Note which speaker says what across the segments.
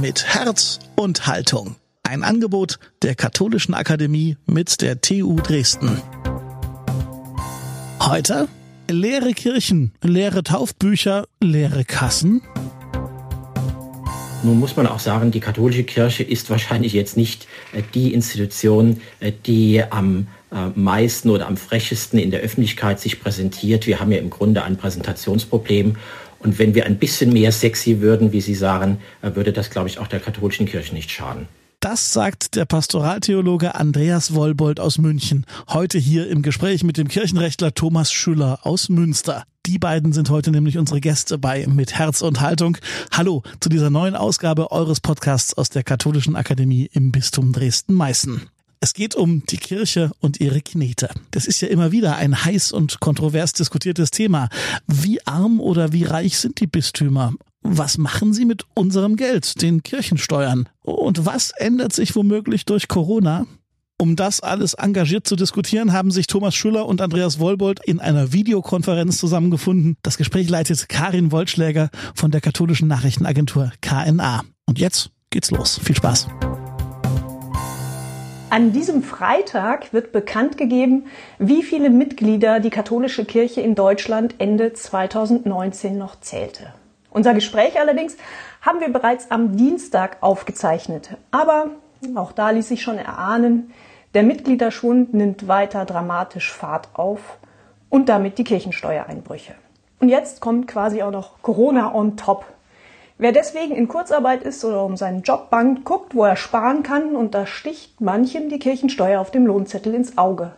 Speaker 1: mit Herz und Haltung. Ein Angebot der Katholischen Akademie mit der TU Dresden. Heute leere Kirchen, leere Taufbücher, leere Kassen.
Speaker 2: Nun muss man auch sagen, die katholische Kirche ist wahrscheinlich jetzt nicht äh, die Institution, äh, die am äh, meisten oder am frechesten in der Öffentlichkeit sich präsentiert. Wir haben ja im Grunde ein Präsentationsproblem. Und wenn wir ein bisschen mehr sexy würden, wie Sie sagen, würde das, glaube ich, auch der katholischen Kirche nicht schaden.
Speaker 1: Das sagt der Pastoraltheologe Andreas Wollbold aus München. Heute hier im Gespräch mit dem Kirchenrechtler Thomas Schüller aus Münster. Die beiden sind heute nämlich unsere Gäste bei Mit Herz und Haltung. Hallo zu dieser neuen Ausgabe eures Podcasts aus der Katholischen Akademie im Bistum Dresden-Meißen. Es geht um die Kirche und ihre Knete. Das ist ja immer wieder ein heiß und kontrovers diskutiertes Thema. Wie arm oder wie reich sind die Bistümer? was machen sie mit unserem Geld, den Kirchensteuern? Und was ändert sich womöglich durch Corona? Um das alles engagiert zu diskutieren, haben sich Thomas Schüller und Andreas Wollbold in einer Videokonferenz zusammengefunden. Das Gespräch leitet Karin Wollschläger von der katholischen Nachrichtenagentur KNA. Und jetzt geht's los. Viel Spaß.
Speaker 3: An diesem Freitag wird bekannt gegeben, wie viele Mitglieder die katholische Kirche in Deutschland Ende 2019 noch zählte. Unser Gespräch allerdings haben wir bereits am Dienstag aufgezeichnet. Aber auch da ließ sich schon erahnen, der Mitgliederschwund nimmt weiter dramatisch Fahrt auf und damit die Kirchensteuereinbrüche. Und jetzt kommt quasi auch noch Corona on top. Wer deswegen in Kurzarbeit ist oder um seinen Job bangt, guckt, wo er sparen kann und da sticht manchem die Kirchensteuer auf dem Lohnzettel ins Auge.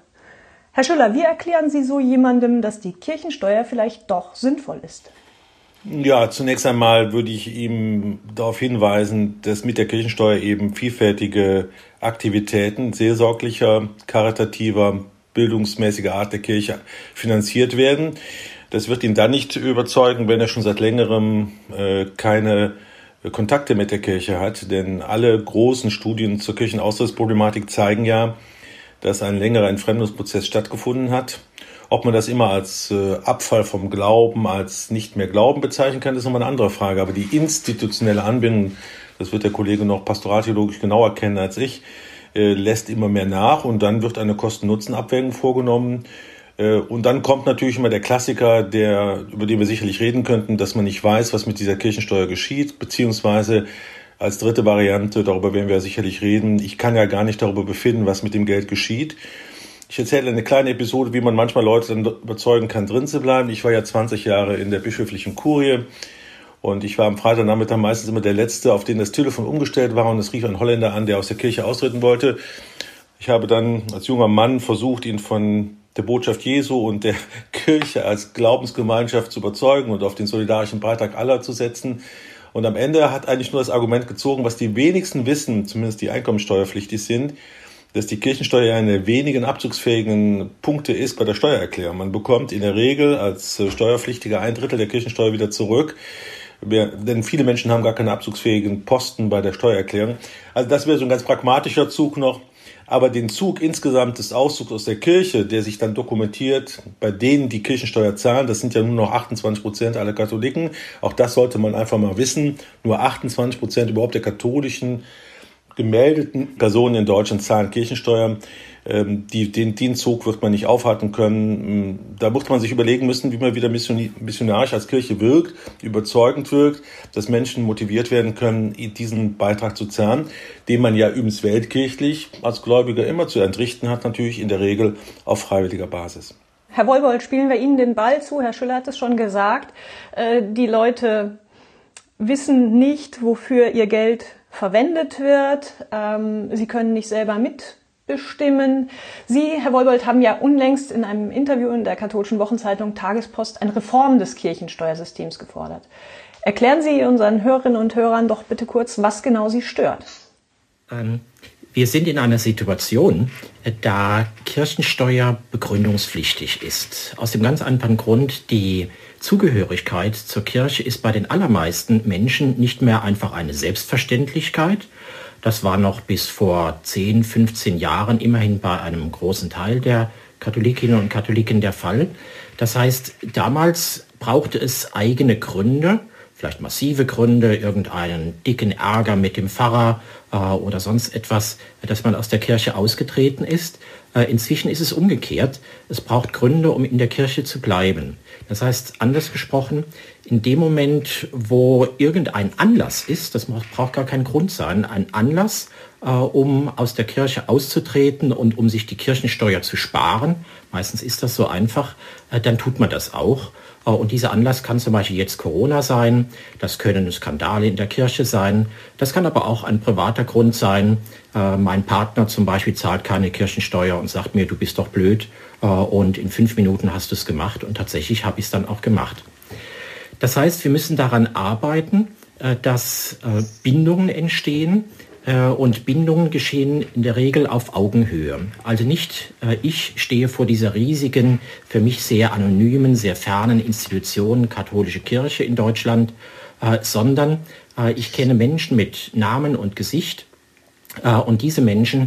Speaker 3: Herr Schüller, wie erklären Sie so jemandem, dass die Kirchensteuer vielleicht doch sinnvoll ist?
Speaker 4: Ja, zunächst einmal würde ich ihm darauf hinweisen, dass mit der Kirchensteuer eben vielfältige Aktivitäten seelsorglicher, karitativer, bildungsmäßiger Art der Kirche finanziert werden. Das wird ihn dann nicht überzeugen, wenn er schon seit längerem äh, keine Kontakte mit der Kirche hat. Denn alle großen Studien zur Kirchenaustrittsproblematik zeigen ja, dass ein längerer Entfremdungsprozess stattgefunden hat ob man das immer als äh, Abfall vom Glauben, als nicht mehr Glauben bezeichnen kann, ist nochmal eine andere Frage. Aber die institutionelle Anbindung, das wird der Kollege noch pastoraltheologisch genauer kennen als ich, äh, lässt immer mehr nach und dann wird eine Kosten-Nutzen-Abwägung vorgenommen. Äh, und dann kommt natürlich immer der Klassiker, der, über den wir sicherlich reden könnten, dass man nicht weiß, was mit dieser Kirchensteuer geschieht, beziehungsweise als dritte Variante, darüber werden wir sicherlich reden, ich kann ja gar nicht darüber befinden, was mit dem Geld geschieht. Ich erzähle eine kleine Episode, wie man manchmal Leute dann überzeugen kann, drin zu bleiben. Ich war ja 20 Jahre in der bischöflichen Kurie und ich war am Freitagnachmittag meistens immer der Letzte, auf den das Telefon umgestellt war und es rief ein Holländer an, der aus der Kirche austreten wollte. Ich habe dann als junger Mann versucht, ihn von der Botschaft Jesu und der Kirche als Glaubensgemeinschaft zu überzeugen und auf den solidarischen Beitrag aller zu setzen. Und am Ende hat eigentlich nur das Argument gezogen, was die wenigsten wissen, zumindest die einkommensteuerpflichtig sind, dass die Kirchensteuer eine der wenigen abzugsfähigen Punkte ist bei der Steuererklärung. Man bekommt in der Regel als äh, Steuerpflichtiger ein Drittel der Kirchensteuer wieder zurück. denn viele Menschen haben gar keine abzugsfähigen Posten bei der Steuererklärung. Also das wäre so ein ganz pragmatischer Zug noch. Aber den Zug insgesamt des Auszugs aus der Kirche, der sich dann dokumentiert, bei denen die Kirchensteuer zahlen, das sind ja nur noch 28 Prozent aller Katholiken. Auch das sollte man einfach mal wissen. Nur 28 Prozent überhaupt der katholischen gemeldeten Personen in Deutschland zahlen Kirchensteuer. Ähm, die, den, den Zug wird man nicht aufhalten können. Mm, da muss man sich überlegen müssen, wie man wieder missionarisch als Kirche wirkt, überzeugend wirkt, dass Menschen motiviert werden können, diesen Beitrag zu zahlen, den man ja übrigens weltkirchlich als Gläubiger immer zu entrichten hat, natürlich in der Regel auf freiwilliger Basis.
Speaker 3: Herr Wolbold, spielen wir Ihnen den Ball zu. Herr Schüller hat es schon gesagt. Äh, die Leute wissen nicht, wofür ihr Geld verwendet wird. Ähm, Sie können nicht selber mitbestimmen. Sie, Herr Wolbold, haben ja unlängst in einem Interview in der katholischen Wochenzeitung Tagespost eine Reform des Kirchensteuersystems gefordert. Erklären Sie unseren Hörerinnen und Hörern doch bitte kurz, was genau Sie stört.
Speaker 2: Ähm, wir sind in einer Situation, da Kirchensteuer begründungspflichtig ist. Aus dem ganz einfachen Grund, die Zugehörigkeit zur Kirche ist bei den allermeisten Menschen nicht mehr einfach eine Selbstverständlichkeit. Das war noch bis vor 10, 15 Jahren immerhin bei einem großen Teil der Katholikinnen und Katholiken der Fall. Das heißt, damals brauchte es eigene Gründe vielleicht massive Gründe, irgendeinen dicken Ärger mit dem Pfarrer äh, oder sonst etwas, dass man aus der Kirche ausgetreten ist. Äh, inzwischen ist es umgekehrt. Es braucht Gründe, um in der Kirche zu bleiben. Das heißt, anders gesprochen, in dem Moment, wo irgendein Anlass ist, das braucht gar kein Grund sein, ein Anlass, äh, um aus der Kirche auszutreten und um sich die Kirchensteuer zu sparen, meistens ist das so einfach, äh, dann tut man das auch. Äh, und dieser Anlass kann zum Beispiel jetzt Corona sein, das können Skandale in der Kirche sein, das kann aber auch ein privater Grund sein. Äh, mein Partner zum Beispiel zahlt keine Kirchensteuer und sagt mir, du bist doch blöd äh, und in fünf Minuten hast du es gemacht und tatsächlich habe ich es dann auch gemacht. Das heißt, wir müssen daran arbeiten, dass Bindungen entstehen, und Bindungen geschehen in der Regel auf Augenhöhe. Also nicht ich stehe vor dieser riesigen, für mich sehr anonymen, sehr fernen Institution, katholische Kirche in Deutschland, sondern ich kenne Menschen mit Namen und Gesicht und diese Menschen äh,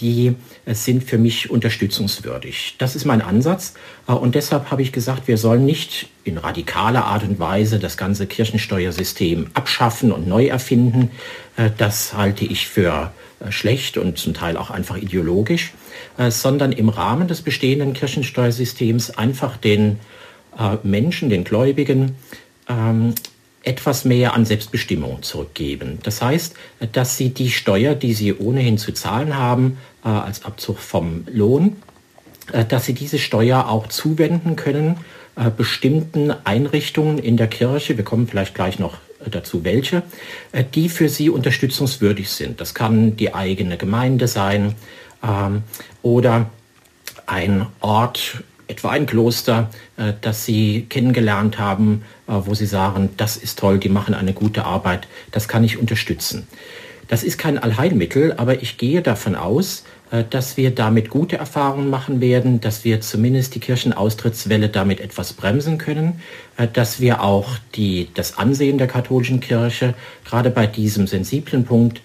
Speaker 2: die äh, sind für mich unterstützungswürdig. Das ist mein Ansatz. Äh, und deshalb habe ich gesagt, wir sollen nicht in radikaler Art und Weise das ganze Kirchensteuersystem abschaffen und neu erfinden. Das halte ich für schlecht und zum Teil auch einfach ideologisch, sondern im Rahmen des bestehenden Kirchensteuersystems einfach den Menschen, den Gläubigen, ähm, etwas mehr an Selbstbestimmung zurückgeben. Das heißt, dass sie die Steuer, die sie ohnehin zu zahlen haben, äh, als Abzug vom Lohn, äh, dass sie diese Steuer auch zuwenden können äh, bestimmten Einrichtungen in der Kirche, wir kommen vielleicht gleich noch dazu welche, die für sie unterstützungswürdig sind. Das kann die eigene Gemeinde sein ähm, oder ein Ort, etwa ein Kloster, äh, das Sie kennengelernt haben, äh, wo Sie sagen, das ist toll, die machen eine gute Arbeit, das kann ich unterstützen. Das ist kein Allheilmittel, aber ich gehe davon aus, äh, dass wir damit gute Erfahrungen machen werden, dass wir zumindest die Kirchenaustrittswelle damit etwas bremsen können, dass wir auch die, das Ansehen der katholischen Kirche, gerade bei diesem sensiblen Punkt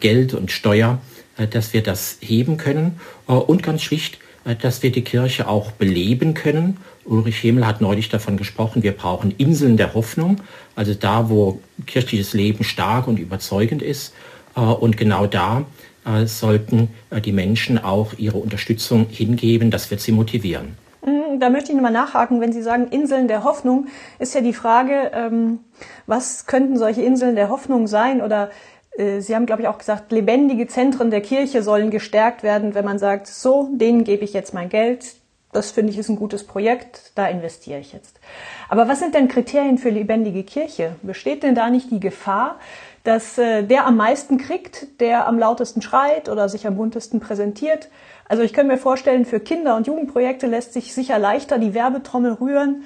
Speaker 2: Geld und Steuer, dass wir das heben können und ganz schlicht, äh, dass wir die Kirche auch beleben können. Ulrich Hemel hat neulich davon gesprochen, wir brauchen Inseln der Hoffnung, also da, wo kirchliches Leben stark und überzeugend ist. Äh, und genau da äh, sollten die Menschen auch ihre Unterstützung hingeben. Das wird sie motivieren.
Speaker 3: Mm, da möchte ich nochmal nachhaken, wenn Sie sagen Inseln der Hoffnung, ist ja die Frage, ähm, was könnten solche Inseln der Hoffnung sein oder äh, Sie haben, glaube ich, auch gesagt, lebendige Zentren der Kirche sollen gestärkt werden, wenn man sagt, so, denen gebe ich jetzt mein Geld. Das finde ich ist ein gutes Projekt, da investiere ich jetzt. Aber was sind denn Kriterien für lebendige Kirche? Besteht denn da nicht die Gefahr, dass äh, der am meisten kriegt, der am lautesten schreit oder sich am buntesten präsentiert? Also ich könnte mir vorstellen, für Kinder- und Jugendprojekte lässt sich sicher leichter die Werbetrommel rühren.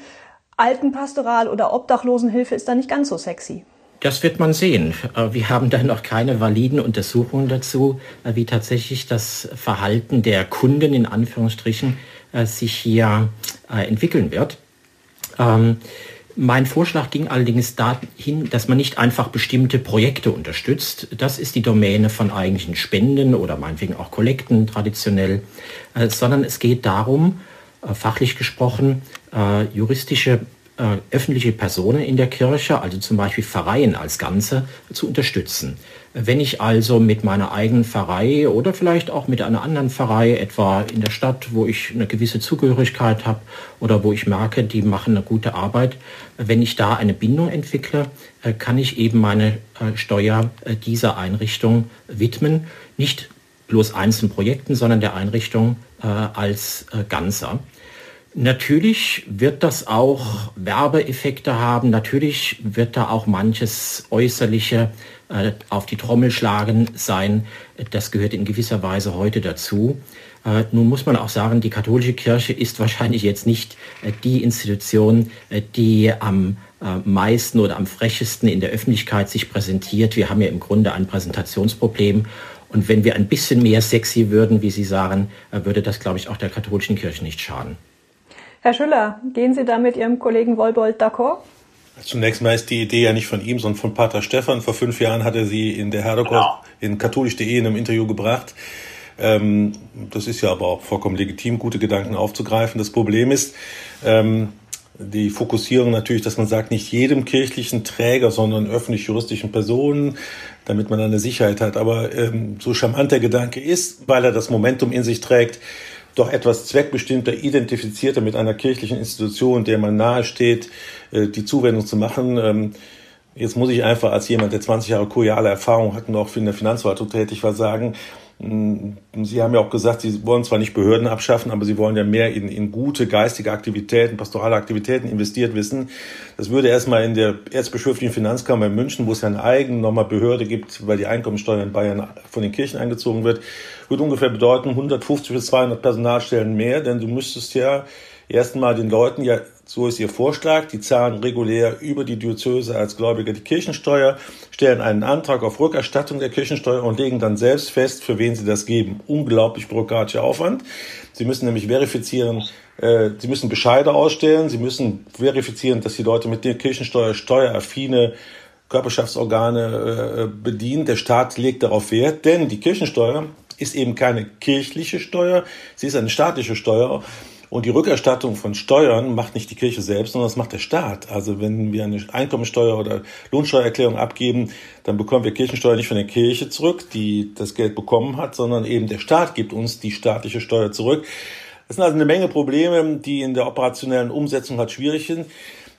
Speaker 3: Altenpastoral oder Obdachlosenhilfe ist da nicht ganz so sexy.
Speaker 2: Das wird man sehen. Äh, wir haben da noch keine validen Untersuchungen dazu, äh, wie tatsächlich das Verhalten der Kunden in Anführungsstrichen äh, sich hier entwickeln wird. Ähm, mein Vorschlag ging allerdings dahin, dass man nicht einfach bestimmte Projekte unterstützt. Das ist die Domäne von eigentlichen Spenden oder meinetwegen auch Kollekten traditionell, sondern es geht darum, fachlich gesprochen, juristische äh, öffentliche Personen in der Kirche, also zum Beispiel Pfarreien als Ganze, zu unterstützen. Wenn ich also mit meiner eigenen Pfarrei oder vielleicht auch mit einer anderen Pfarrei, etwa in der Stadt, wo ich eine gewisse Zugehörigkeit habe oder wo ich merke, die machen eine gute Arbeit, wenn ich da eine Bindung entwickle, äh, kann ich eben meine äh, Steuer dieser Einrichtung widmen. Nicht bloß einzelnen Projekten, sondern der Einrichtung als Ganzer. Natürlich wird das auch Werbeeffekte haben. Natürlich wird da auch manches Äußerliche äh, auf die Trommel schlagen sein. Das gehört in gewisser Weise heute dazu. Äh, nun muss man auch sagen, die katholische Kirche ist wahrscheinlich jetzt nicht äh, die Institution, äh, die am äh, meisten oder am frechesten in der Öffentlichkeit sich präsentiert. Wir haben ja im Grunde ein Präsentationsproblem. Und wenn wir ein bisschen mehr sexy würden, wie Sie sagen, äh, würde das, glaube ich, auch der katholischen Kirche nicht schaden.
Speaker 3: Herr Schüller, gehen Sie da mit Ihrem Kollegen Wolbold d'accord?
Speaker 4: Zunächst mal ist die Idee ja nicht von ihm, sondern von Pater Stefan. Vor fünf Jahren hat er sie in der Herdokow genau. in katholisch.de in einem Interview gebracht. Ähm, das ist ja aber auch vollkommen legitim, gute Gedanken aufzugreifen. Das Problem ist, ähm, die Fokussierung natürlich, dass man sagt, nicht jedem kirchlichen Träger, sondern öffentlich-juristischen Personen, damit man eine Sicherheit hat. Aber ähm, so charmant der Gedanke ist, weil er das Momentum in sich trägt, doch etwas zweckbestimmter, identifizierter mit einer kirchlichen Institution, der man nahesteht, äh, die Zuwendung zu machen. Ähm, jetzt muss ich einfach als jemand, der 20 Jahre kuriale Erfahrung hat und auch in der Finanzverwaltung tätig war, sagen, Sie haben ja auch gesagt, Sie wollen zwar nicht Behörden abschaffen, aber Sie wollen ja mehr in, in gute geistige Aktivitäten, pastorale Aktivitäten investiert wissen. Das würde erstmal in der erzbischöflichen Finanzkammer in München, wo es ja eine eigene nochmal Behörde gibt, weil die Einkommensteuer in Bayern von den Kirchen eingezogen wird, würde ungefähr bedeuten 150 bis 200 Personalstellen mehr, denn du müsstest ja erstmal den Leuten ja so ist Ihr Vorschlag. Die zahlen regulär über die Diözese als Gläubiger die Kirchensteuer, stellen einen Antrag auf Rückerstattung der Kirchensteuer und legen dann selbst fest, für wen sie das geben. Unglaublich bürokratischer Aufwand. Sie müssen nämlich verifizieren, äh, Sie müssen Bescheide ausstellen, Sie müssen verifizieren, dass die Leute mit der Kirchensteuer steueraffine Körperschaftsorgane äh, bedienen. Der Staat legt darauf Wert, denn die Kirchensteuer ist eben keine kirchliche Steuer, sie ist eine staatliche Steuer und die Rückerstattung von Steuern macht nicht die Kirche selbst, sondern das macht der Staat. Also wenn wir eine Einkommensteuer oder Lohnsteuererklärung abgeben, dann bekommen wir Kirchensteuer nicht von der Kirche zurück, die das Geld bekommen hat, sondern eben der Staat gibt uns die staatliche Steuer zurück. Das sind also eine Menge Probleme, die in der operationellen Umsetzung halt schwierig sind.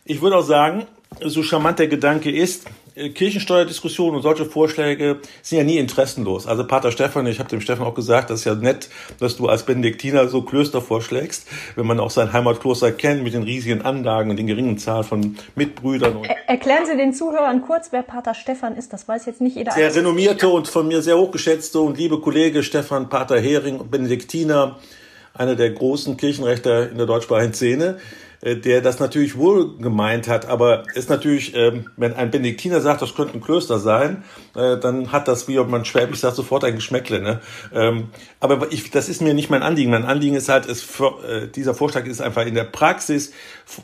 Speaker 4: Ich würde auch sagen, so charmant der Gedanke ist, äh, Kirchensteuerdiskussionen und solche Vorschläge sind ja nie interessenlos. Also Pater Stefan, ich habe dem Stefan auch gesagt, das ist ja nett, dass du als Benediktiner so Klöster vorschlägst, wenn man auch sein Heimatkloster kennt mit den riesigen Anlagen und den geringen Zahl von Mitbrüdern.
Speaker 3: Er erklären Sie den Zuhörern kurz, wer Pater Stefan ist. Das weiß jetzt nicht jeder.
Speaker 4: Der renommierte und von mir sehr hochgeschätzte und liebe Kollege Stefan Pater Hering, Benediktiner, einer der großen Kirchenrechter in der deutschsprachigen Szene der das natürlich wohl gemeint hat, aber ist natürlich, ähm, wenn ein Benediktiner sagt, das könnte ein Klöster sein, äh, dann hat das, wie man schwäbisch sagt, sofort ein Geschmäckle. Ne? Ähm, aber ich, das ist mir nicht mein Anliegen. Mein Anliegen ist halt, ist, äh, dieser Vorschlag ist einfach in der Praxis,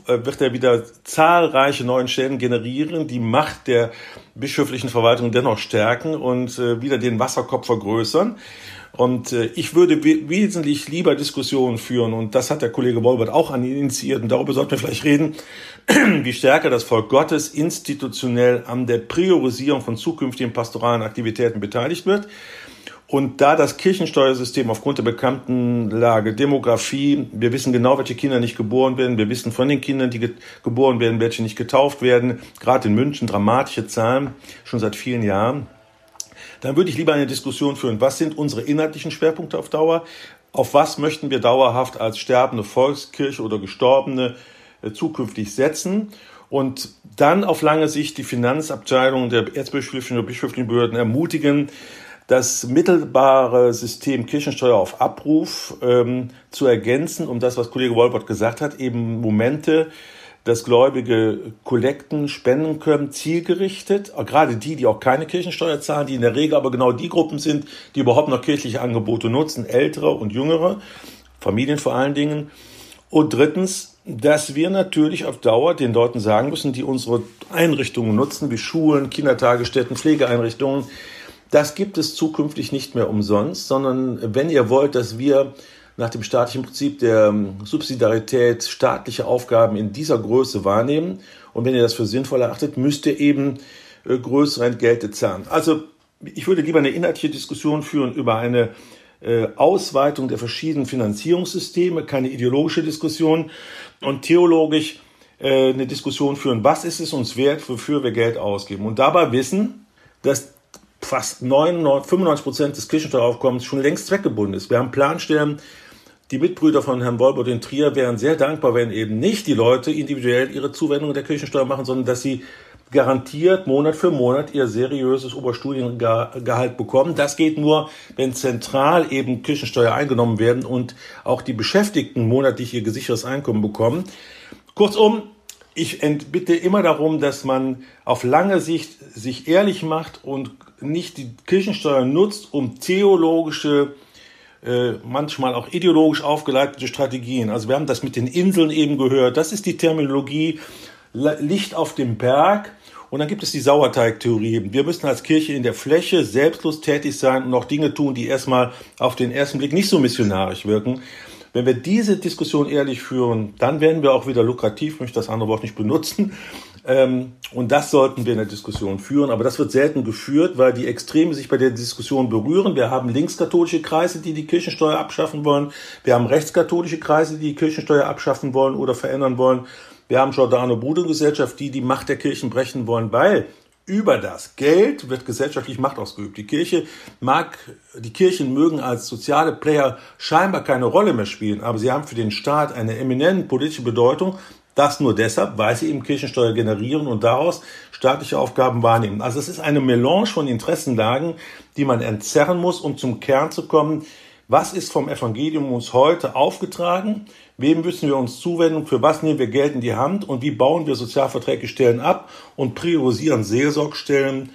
Speaker 4: wird er wieder zahlreiche neuen Stellen generieren, die Macht der bischöflichen Verwaltung dennoch stärken und wieder den Wasserkopf vergrößern. Und äh, ich würde wesentlich lieber Diskussionen führen, und das hat der Kollege Wolbert auch an initiiert, und darüber sollten wir vielleicht reden, wie stärker das Volk Gottes institutionell an der Priorisierung von zukünftigen pastoralen Aktivitäten beteiligt wird. Und da das Kirchensteuersystem aufgrund der bekannten Lage, Demografie, wir wissen genau, welche Kinder nicht geboren werden, wir wissen von den Kindern, die ge geboren werden, welche nicht getauft werden, gerade in München dramatische Zahlen, schon seit vielen Jahren dann würde ich lieber eine Diskussion führen, was sind unsere inhaltlichen Schwerpunkte auf Dauer, auf was möchten wir dauerhaft als sterbende Volkskirche oder Gestorbene äh, zukünftig setzen? Und dann auf lange Sicht die Finanzabteilung der erzbischöflichen oder bischöflichen Behörden ermutigen, das mittelbare System Kirchensteuer auf Abruf ähm, zu ergänzen, um das, was Kollege Wolbert gesagt hat, eben Momente dass Gläubige Kollekten spenden können, zielgerichtet. Gerade die, die auch keine Kirchensteuer zahlen, die in der Regel aber genau die Gruppen sind, die überhaupt noch kirchliche Angebote nutzen, ältere und jüngere, Familien vor allen Dingen. Und drittens, dass wir natürlich auf Dauer den Leuten sagen müssen, die unsere Einrichtungen nutzen, wie Schulen, Kindertagesstätten, Pflegeeinrichtungen, das gibt es zukünftig nicht mehr umsonst, sondern wenn ihr wollt, dass wir nach dem staatlichen Prinzip der ähm, Subsidiarität staatliche Aufgaben in dieser Größe wahrnehmen. Und wenn ihr das für sinnvoll erachtet, müsst ihr eben äh, größere Entgelte zahlen. Also ich würde lieber eine inhaltliche Diskussion führen über eine äh, Ausweitung der verschiedenen Finanzierungssysteme, keine ideologische Diskussion und theologisch äh, eine Diskussion führen, was ist es uns wert, wofür wir Geld ausgeben. Und dabei wissen, dass fast 99, 95 Prozent des Kirchensteueraufkommens schon längst zweckgebunden ist. Wir haben Planstellen, die Mitbrüder von Herrn Wolbert in Trier wären sehr dankbar, wenn eben nicht die Leute individuell ihre Zuwendung der Kirchensteuer machen, sondern dass sie garantiert Monat für Monat ihr seriöses Oberstudiengehalt bekommen. Das geht nur, wenn zentral eben Kirchensteuer eingenommen werden und auch die Beschäftigten monatlich ihr gesichertes Einkommen bekommen. Kurzum, ich bitte immer darum, dass man auf lange Sicht sich ehrlich macht und nicht die Kirchensteuer nutzt, um theologische äh, manchmal auch ideologisch aufgeleitete Strategien. Also wir haben das mit den Inseln eben gehört. Das ist die Terminologie Licht auf dem Berg. Und dann gibt es die Sauerteigtheorie. Wir müssen als Kirche in der Fläche selbstlos tätig sein und auch Dinge tun, die erstmal auf den ersten Blick nicht so missionarisch wirken. Wenn wir diese Diskussion ehrlich führen, dann werden wir auch wieder lukrativ, möchte das andere Wort nicht benutzen. Ähm, und das sollten wir in der Diskussion führen. Aber das wird selten geführt, weil die Extreme sich bei der Diskussion berühren. Wir haben linkskatholische Kreise, die die Kirchensteuer abschaffen wollen. Wir haben rechtskatholische Kreise, die die Kirchensteuer abschaffen wollen oder verändern wollen. Wir haben Giordano Bruno Gesellschaft, die die Macht der Kirchen brechen wollen, weil über das Geld wird gesellschaftlich Macht ausgeübt. Die Kirche mag, die Kirchen mögen als soziale Player scheinbar keine Rolle mehr spielen, aber sie haben für den Staat eine eminent politische Bedeutung. Das nur deshalb, weil sie eben Kirchensteuer generieren und daraus staatliche Aufgaben wahrnehmen. Also es ist eine Melange von Interessenlagen, die man entzerren muss, um zum Kern zu kommen. Was ist vom Evangelium uns heute aufgetragen? Wem müssen wir uns zuwenden? Für was nehmen wir Geld in die Hand? Und wie bauen wir sozialverträgliche Stellen ab und priorisieren Seelsorgstellen,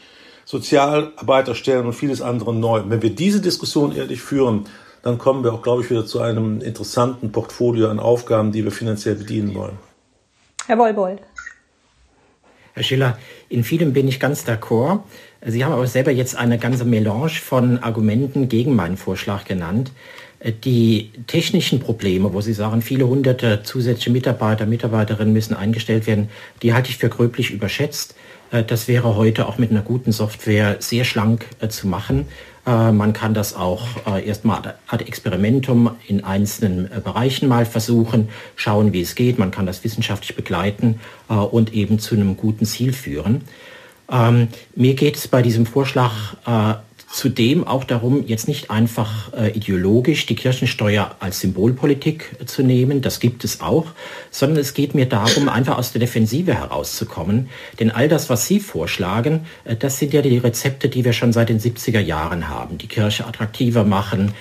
Speaker 4: Sozialarbeiterstellen und vieles andere neu? Wenn wir diese Diskussion ehrlich führen, dann kommen wir auch, glaube ich, wieder zu einem interessanten Portfolio an Aufgaben, die wir finanziell bedienen wollen.
Speaker 3: Herr Bollbold.
Speaker 2: Herr Schiller, in vielem bin ich ganz d'accord. Sie haben aber selber jetzt eine ganze Melange von Argumenten gegen meinen Vorschlag genannt. Die technischen Probleme, wo Sie sagen, viele hunderte zusätzliche Mitarbeiter, Mitarbeiterinnen müssen eingestellt werden, die halte ich für gröblich überschätzt. Äh, das wäre heute auch mit einer guten Software sehr schlank äh, zu machen. Äh, man kann das auch erstmal ad experimentum in einzelnen Bereichen mal versuchen, schauen, wie es geht. Man kann das wissenschaftlich begleiten und eben zu einem guten Ziel führen. Ähm, mir geht es bei diesem Vorschlag Zudem auch darum, jetzt nicht einfach äh, ideologisch die Kirchensteuer als Symbolpolitik äh, zu nehmen, das gibt es auch, sondern es geht mir darum, einfach aus der Defensive herauszukommen. Denn all das, was Sie vorschlagen, äh, das sind ja die Rezepte, die wir schon seit den 70er Jahren haben. Die Kirche attraktiver machen,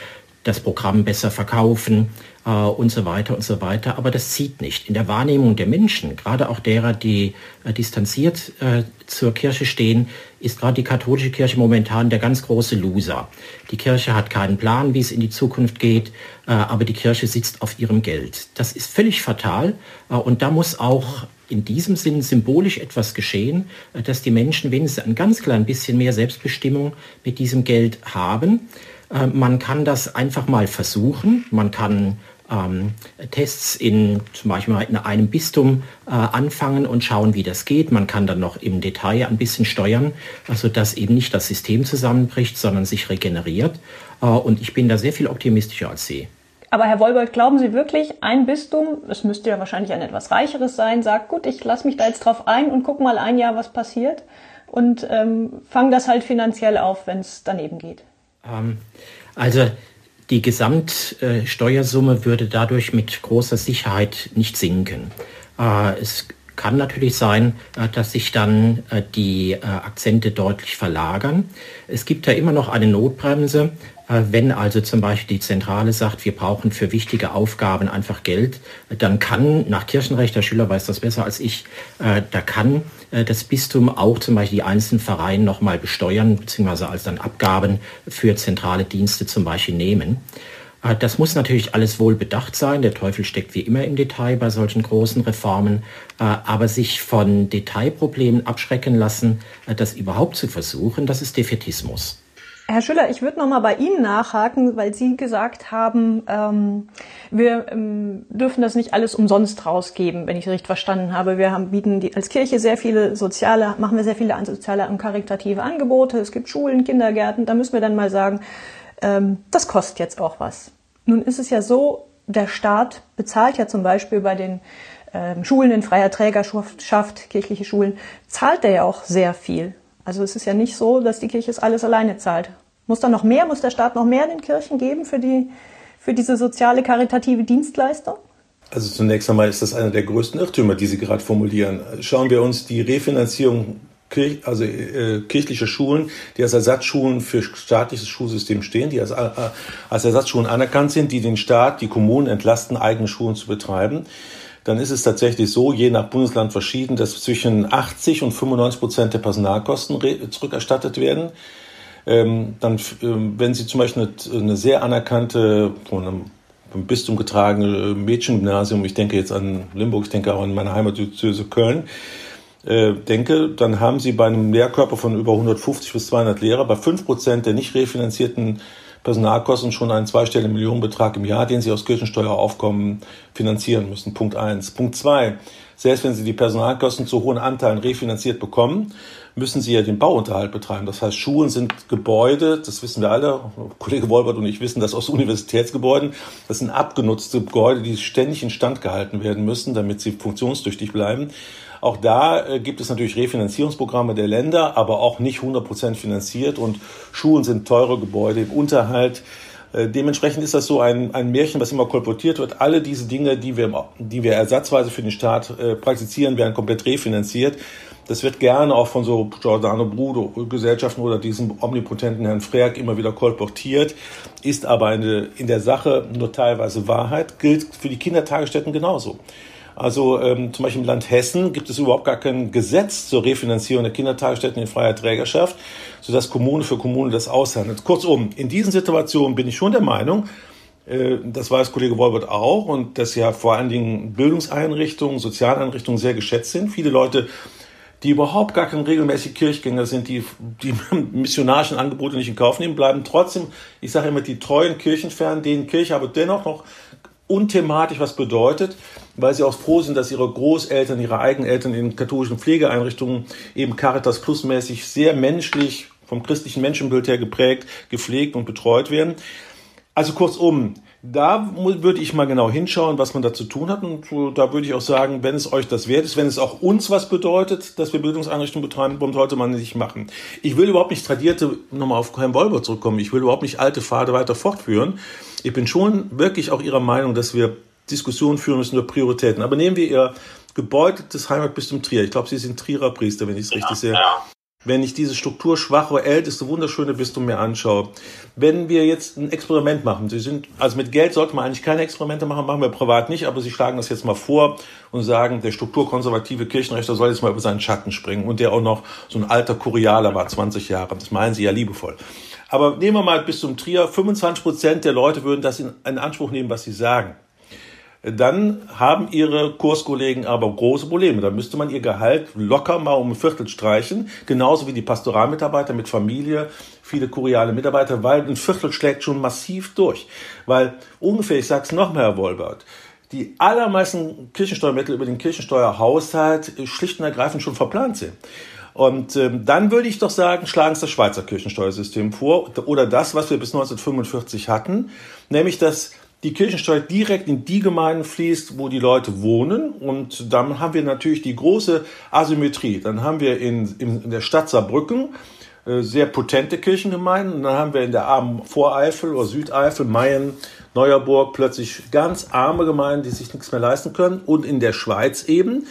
Speaker 2: das Programm besser verkaufen äh, und so weiter und so weiter. Aber das zieht nicht. In der Wahrnehmung der Menschen, gerade auch derer, die äh, distanziert äh, zur Kirche stehen, ist gerade die katholische Kirche momentan der ganz große Loser. Die Kirche hat keinen Plan, wie es in die Zukunft geht, äh, aber die Kirche sitzt auf ihrem Geld. Das ist völlig fatal äh, und da muss auch in diesem Sinn symbolisch etwas geschehen, äh, dass die Menschen wenigstens ein ganz klein bisschen mehr Selbstbestimmung mit diesem Geld haben. Man kann das einfach mal versuchen. Man kann ähm, Tests in zum Beispiel in einem Bistum äh, anfangen und schauen, wie das geht. Man kann dann noch im Detail ein bisschen steuern, also dass eben nicht das System zusammenbricht, sondern sich regeneriert. Äh, und ich bin da sehr viel optimistischer als Sie.
Speaker 3: Aber Herr Wolbold, glauben Sie wirklich, ein Bistum, es müsste ja wahrscheinlich ein etwas reicheres sein, sagt, gut, ich lasse mich da jetzt drauf ein und guck mal ein Jahr, was passiert und ähm, fange das halt finanziell auf, wenn es daneben geht?
Speaker 2: Ähm, also die Gesamtsteuersumme würde dadurch mit großer Sicherheit nicht sinken. Äh, es kann natürlich sein, äh, dass sich dann äh, die Akzente deutlich verlagern. Es gibt ja immer noch eine Notbremse. Wenn also zum Beispiel die Zentrale sagt, wir brauchen für wichtige Aufgaben einfach Geld, dann kann nach Kirchenrecht, der Schüler weiß das besser als ich, da kann das Bistum auch zum Beispiel die einzelnen Vereine nochmal besteuern, beziehungsweise als dann Abgaben für zentrale Dienste zum Beispiel nehmen. Das muss natürlich alles wohl bedacht sein. Der Teufel steckt wie immer im Detail bei solchen großen Reformen. Aber sich von Detailproblemen abschrecken lassen, das überhaupt zu versuchen, das ist Defetismus.
Speaker 3: Herr Schüller, ich würde noch mal bei Ihnen nachhaken, weil Sie gesagt haben, ähm, wir ähm, dürfen das nicht alles umsonst rausgeben, wenn ich es richtig verstanden habe. Wir haben, bieten die, als Kirche sehr viele soziale, machen wir sehr viele soziale und karitative Angebote. Es gibt Schulen, Kindergärten. Da müssen wir dann mal sagen, ähm, das kostet jetzt auch was. Nun ist es ja so, der Staat bezahlt ja zum Beispiel bei den ähm, Schulen in freier Trägerschaft, kirchliche Schulen, zahlt er ja auch sehr viel. Also es ist ja nicht so, dass die Kirche es alles alleine zahlt. Muss da noch mehr, muss der Staat noch mehr den Kirchen geben für, die, für diese soziale karitative Dienstleistung?
Speaker 4: Also zunächst einmal ist das einer der größten Irrtümer, die Sie gerade formulieren. Schauen wir uns die Refinanzierung also äh, kirchliche Schulen, die als Ersatzschulen für staatliches Schulsystem stehen, die als, äh, als Ersatzschulen anerkannt sind, die den Staat, die Kommunen entlasten, eigene Schulen zu betreiben dann ist es tatsächlich so, je nach Bundesland verschieden, dass zwischen 80 und 95 Prozent der Personalkosten zurückerstattet werden. Ähm, dann, ähm, wenn Sie zum Beispiel eine, eine sehr anerkannte, von einem vom Bistum getragene Mädchengymnasium, ich denke jetzt an Limburg, ich denke auch an meine Heimatdiözese Köln, äh, denke, dann haben Sie bei einem Lehrkörper von über 150 bis 200 Lehrer bei 5 Prozent der nicht refinanzierten Personalkosten schon einen zweistelligen Millionenbetrag im Jahr, den sie aus Kirchensteueraufkommen finanzieren müssen. Punkt eins. Punkt zwei. Selbst wenn sie die Personalkosten zu hohen Anteilen refinanziert bekommen, müssen sie ja den Bauunterhalt betreiben. Das heißt, Schulen sind Gebäude, das wissen wir alle, Kollege Wolbert und ich wissen das aus Universitätsgebäuden, das sind abgenutzte Gebäude, die ständig instand gehalten werden müssen, damit sie funktionstüchtig bleiben. Auch da äh, gibt es natürlich Refinanzierungsprogramme der Länder, aber auch nicht 100 Prozent finanziert und Schulen sind teure Gebäude im Unterhalt. Äh, dementsprechend ist das so ein, ein Märchen, was immer kolportiert wird. Alle diese Dinge, die wir, die wir ersatzweise für den Staat äh, praktizieren, werden komplett refinanziert. Das wird gerne auch von so Giordano Bruno Gesellschaften oder diesem omnipotenten Herrn Freak immer wieder kolportiert, ist aber eine, in der Sache nur teilweise Wahrheit, gilt für die Kindertagesstätten genauso. Also ähm, zum Beispiel im Land Hessen gibt es überhaupt gar kein Gesetz zur Refinanzierung der Kindertagesstätten in freier Trägerschaft, sodass Kommune für Kommune das aushandelt. Kurzum, in diesen Situationen bin ich schon der Meinung, äh, das weiß Kollege Wolbert auch, und dass ja vor allen Dingen Bildungseinrichtungen, Sozialeinrichtungen sehr geschätzt sind. Viele Leute die überhaupt gar kein regelmäßig Kirchgänger sind, die die missionarischen Angebote nicht in Kauf nehmen, bleiben trotzdem, ich sage immer, die treuen Kirchenfernen, denen Kirche aber dennoch noch unthematisch was bedeutet, weil sie auch froh sind, dass ihre Großeltern, ihre Eigeneltern in katholischen Pflegeeinrichtungen eben Caritas Plus mäßig sehr menschlich vom christlichen Menschenbild her geprägt, gepflegt und betreut werden. Also kurzum, da würde ich mal genau hinschauen, was man da zu tun hat. Und da würde ich auch sagen, wenn es euch das wert ist, wenn es auch uns was bedeutet, dass wir Bildungseinrichtungen betreiben, warum sollte man nicht machen? Ich will überhaupt nicht tradierte, nochmal auf Herrn Wolber zurückkommen, ich will überhaupt nicht alte Pfade weiter fortführen. Ich bin schon wirklich auch Ihrer Meinung, dass wir Diskussionen führen müssen über Prioritäten. Aber nehmen wir Ihr gebeuteltes Heimatbistum Trier. Ich glaube, Sie sind Trierer Priester, wenn ich es richtig ja, sehe. Ja wenn ich dieses strukturschwache, älteste, wunderschöne Bistum mir anschaue. Wenn wir jetzt ein Experiment machen, Sie sind, also mit Geld sollte man eigentlich keine Experimente machen, machen wir privat nicht, aber Sie schlagen das jetzt mal vor und sagen, der strukturkonservative Kirchenrechter soll jetzt mal über seinen Schatten springen und der auch noch so ein alter Kurialer war, 20 Jahre. Das meinen Sie ja liebevoll. Aber nehmen wir mal bis zum Trier, 25 Prozent der Leute würden das in, in Anspruch nehmen, was Sie sagen dann haben ihre Kurskollegen aber große Probleme. Da müsste man ihr Gehalt locker mal um ein Viertel streichen, genauso wie die Pastoralmitarbeiter mit Familie, viele kuriale Mitarbeiter, weil ein Viertel schlägt schon massiv durch. Weil ungefähr, ich sag's nochmal, Herr Wolbert, die allermeisten Kirchensteuermittel über den Kirchensteuerhaushalt schlicht und ergreifend schon verplant sind. Und ähm, dann würde ich doch sagen, schlagen Sie das Schweizer Kirchensteuersystem vor oder das, was wir bis 1945 hatten, nämlich dass die Kirchensteuer direkt in die Gemeinden fließt, wo die Leute wohnen. Und dann haben wir natürlich die große Asymmetrie. Dann haben wir in, in der Stadt Saarbrücken äh, sehr potente Kirchengemeinden. Und dann haben wir in der armen Voreifel oder Südeifel, Mayen, Neuerburg plötzlich ganz arme Gemeinden, die sich nichts mehr leisten können. Und in der Schweiz eben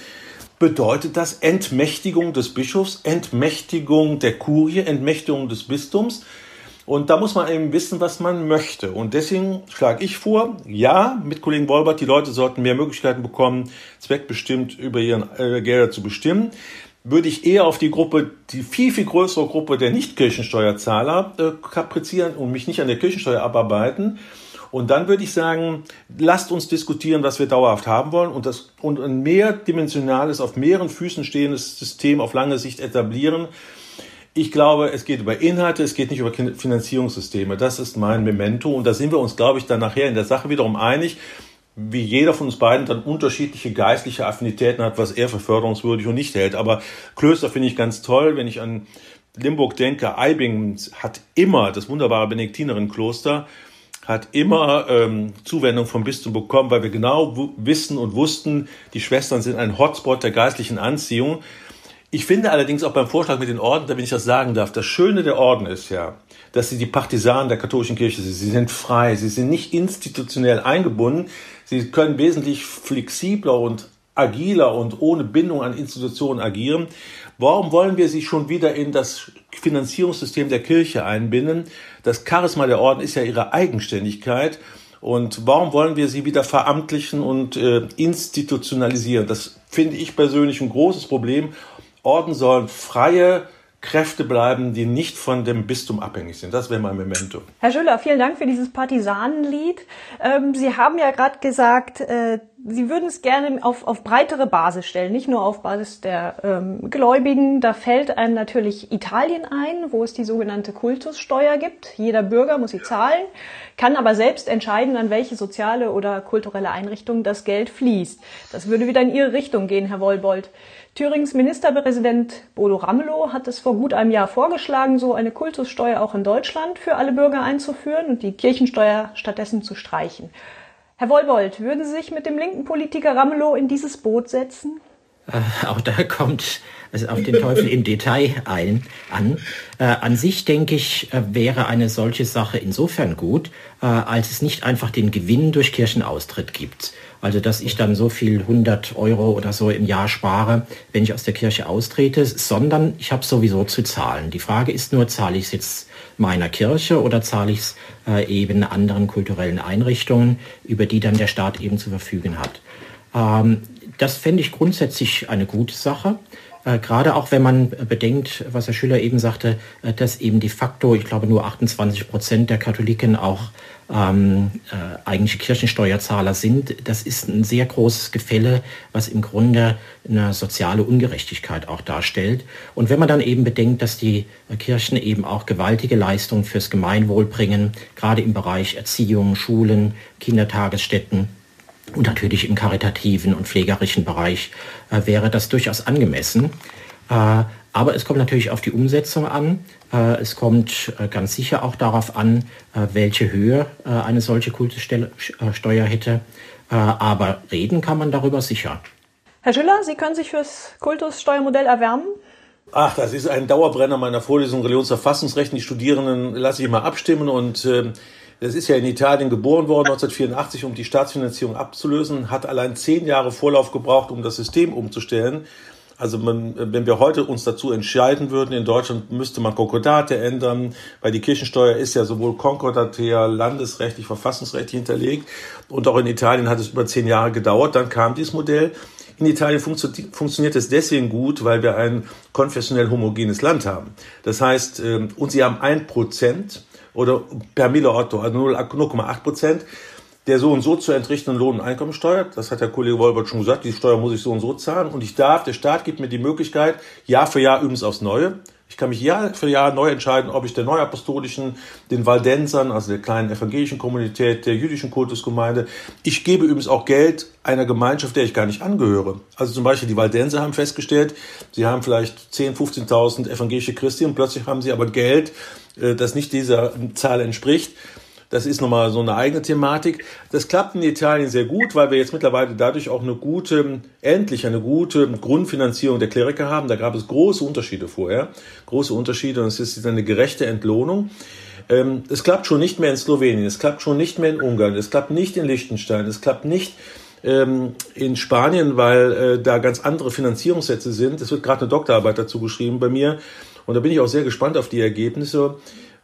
Speaker 4: bedeutet das Entmächtigung des Bischofs, Entmächtigung der Kurie, Entmächtigung des Bistums. Und da muss man eben wissen, was man möchte. Und deswegen schlage ich vor, ja, mit Kollegen Wolbert, die Leute sollten mehr Möglichkeiten bekommen, zweckbestimmt über ihren äh, Gelder zu bestimmen. Würde ich eher auf die Gruppe, die viel, viel größere Gruppe der Nicht-Kirchensteuerzahler äh, kaprizieren und mich nicht an der Kirchensteuer abarbeiten. Und dann würde ich sagen, lasst uns diskutieren, was wir dauerhaft haben wollen und, das, und ein mehrdimensionales, auf mehreren Füßen stehendes System auf lange Sicht etablieren, ich glaube, es geht über Inhalte, es geht nicht über Finanzierungssysteme. Das ist mein Memento. Und da sind wir uns, glaube ich, dann nachher in der Sache wiederum einig, wie jeder von uns beiden dann unterschiedliche geistliche Affinitäten hat, was er für förderungswürdig und nicht hält. Aber Klöster finde ich ganz toll, wenn ich an Limburg denke. Eibing hat immer das wunderbare Benediktinerinnenkloster hat immer ähm, Zuwendung vom Bistum bekommen, weil wir genau wissen und wussten, die Schwestern sind ein Hotspot der geistlichen Anziehung. Ich finde allerdings auch beim Vorschlag mit den Orden, da wenn ich das sagen darf, das Schöne der Orden ist ja, dass sie die Partisanen der katholischen Kirche sind. Sie sind frei, sie sind nicht institutionell eingebunden, sie können wesentlich flexibler und agiler und ohne Bindung an Institutionen agieren. Warum wollen wir sie schon wieder in das Finanzierungssystem der Kirche einbinden? Das Charisma der Orden ist ja ihre Eigenständigkeit. Und warum wollen wir sie wieder veramtlichen und äh, institutionalisieren? Das finde ich persönlich ein großes Problem. Orden sollen freie Kräfte bleiben, die nicht von dem Bistum abhängig sind. Das wäre mein Memento.
Speaker 3: Herr Schüller, vielen Dank für dieses Partisanenlied. Ähm, Sie haben ja gerade gesagt, äh, Sie würden es gerne auf, auf breitere Basis stellen, nicht nur auf Basis der ähm, Gläubigen. Da fällt einem natürlich Italien ein, wo es die sogenannte Kultussteuer gibt. Jeder Bürger muss sie zahlen, kann aber selbst entscheiden, an welche soziale oder kulturelle Einrichtung das Geld fließt. Das würde wieder in Ihre Richtung gehen, Herr Wollbold. Thürings Ministerpräsident Bodo Ramelow hat es vor gut einem Jahr vorgeschlagen, so eine Kultussteuer auch in Deutschland für alle Bürger einzuführen und die Kirchensteuer stattdessen zu streichen. Herr Wollbold, würden Sie sich mit dem linken Politiker Ramelow in dieses Boot setzen?
Speaker 2: Äh, auch da kommt es auf den Teufel im Detail ein, an. Äh, an sich denke ich, äh, wäre eine solche Sache insofern gut, äh, als es nicht einfach den Gewinn durch Kirchenaustritt gibt. Also dass ich dann so viel 100 Euro oder so im Jahr spare, wenn ich aus der Kirche austrete, sondern ich habe sowieso zu zahlen. Die Frage ist nur, zahle ich es jetzt meiner Kirche oder zahle ich es äh, eben anderen kulturellen Einrichtungen, über die dann der Staat eben zu verfügen hat. Ähm, das fände ich grundsätzlich eine gute Sache. Äh, gerade auch wenn man bedenkt, was Herr Schüler eben sagte, äh, dass eben de facto, ich glaube, nur 28 Prozent der Katholiken auch ähm, äh, eigentliche Kirchensteuerzahler sind. Das ist ein sehr großes Gefälle, was im Grunde eine soziale Ungerechtigkeit auch darstellt. Und wenn man dann eben bedenkt, dass die Kirchen eben auch gewaltige Leistungen fürs Gemeinwohl bringen, gerade im Bereich Erziehung, Schulen, Kindertagesstätten, und natürlich im karitativen und pflegerischen Bereich äh, wäre das durchaus angemessen. Äh, aber es kommt natürlich auf die Umsetzung an. Äh, es kommt äh, ganz sicher auch darauf an, äh, welche Höhe eine solche Kultussteuer hätte. Aber reden kann man darüber sicher.
Speaker 3: Herr Schiller, Sie können sich fürs Kultussteuermodell erwärmen?
Speaker 4: Ach, das ist ein Dauerbrenner meiner Vorlesung Religionsverfassungsrecht. Die Studierenden lasse ich mal abstimmen und äh, das ist ja in Italien geboren worden 1984, um die Staatsfinanzierung abzulösen, hat allein zehn Jahre Vorlauf gebraucht, um das System umzustellen. Also man, wenn wir heute uns dazu entscheiden würden, in Deutschland müsste man Konkordate ändern, weil die Kirchensteuer ist ja sowohl konkordatär, landesrechtlich, verfassungsrechtlich hinterlegt und auch in Italien hat es über zehn Jahre gedauert. Dann kam dieses Modell. In Italien funktio funktioniert es deswegen gut, weil wir ein konfessionell homogenes Land haben. Das heißt, ähm, und sie haben ein Prozent oder per Mille Otto, also 0,8 Prozent der so und so zu entrichtenden Lohn- und Einkommensteuer. Das hat der Kollege Wolbert schon gesagt. Die Steuer muss ich so und so zahlen. Und ich darf, der Staat gibt mir die Möglichkeit, Jahr für Jahr übrigens aufs Neue. Ich kann mich Jahr für Jahr neu entscheiden, ob ich der Neuapostolischen, den Waldensern, also der kleinen evangelischen Kommunität, der jüdischen Kultusgemeinde, ich gebe übrigens auch Geld einer Gemeinschaft, der ich gar nicht angehöre. Also zum Beispiel die Waldenser haben festgestellt, sie haben vielleicht 10.000, 15.000 evangelische Christen und plötzlich haben sie aber Geld, äh, das nicht dieser Zahl entspricht. Das ist nochmal so eine eigene Thematik. Das klappt in Italien sehr gut, weil wir jetzt mittlerweile dadurch auch eine gute, endlich eine gute Grundfinanzierung der Kleriker haben. Da gab es große Unterschiede vorher, große Unterschiede und es ist eine gerechte Entlohnung. Ähm, es klappt schon nicht mehr in Slowenien, es klappt schon nicht mehr in Ungarn, es klappt nicht in Liechtenstein, es klappt nicht ähm, in Spanien, weil äh, da ganz andere Finanzierungssätze sind. Es wird gerade eine Doktorarbeit dazu geschrieben bei mir und da bin ich auch sehr gespannt auf die Ergebnisse,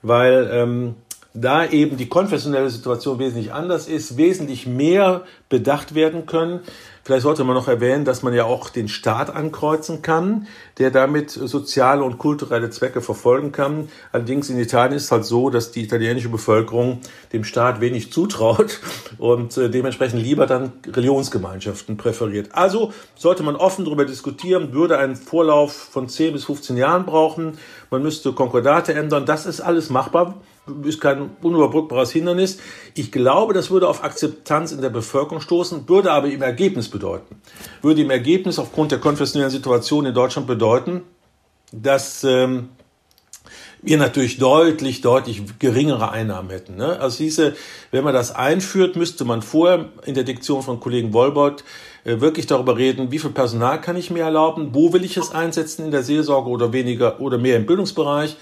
Speaker 4: weil ähm, da eben die konfessionelle Situation wesentlich anders ist, wesentlich mehr bedacht werden können. Vielleicht sollte man noch erwähnen, dass man ja auch den Staat ankreuzen kann, der damit soziale und kulturelle Zwecke verfolgen kann. Allerdings in Italien ist es halt so, dass die italienische Bevölkerung dem Staat wenig zutraut und äh, dementsprechend lieber dann Religionsgemeinschaften präferiert. Also sollte man offen darüber diskutieren, würde einen Vorlauf von 10 bis 15 Jahren brauchen. Man müsste Konkordate ändern. Das ist alles machbar ist kein unüberbrückbares Hindernis. Ich glaube, das würde auf Akzeptanz in der Bevölkerung stoßen, würde aber im Ergebnis bedeuten, würde im Ergebnis aufgrund der konfessionellen Situation in Deutschland bedeuten, dass ähm, wir natürlich deutlich, deutlich geringere Einnahmen hätten. Ne? Also hieße, wenn man das einführt, müsste man vorher in der Diktion von Kollegen Wolbert äh, wirklich darüber reden, wie viel Personal kann ich mir erlauben, wo will ich es einsetzen in der Seelsorge oder weniger oder mehr im Bildungsbereich